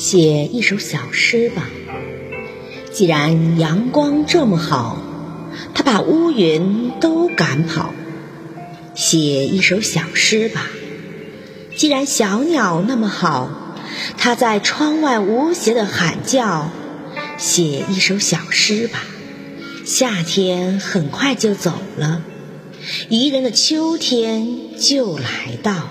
写一首小诗吧。既然阳光这么好，它把乌云都赶跑。写一首小诗吧。既然小鸟那么好，它在窗外无邪的喊叫。写一首小诗吧。夏天很快就走了，宜人的秋天就来到。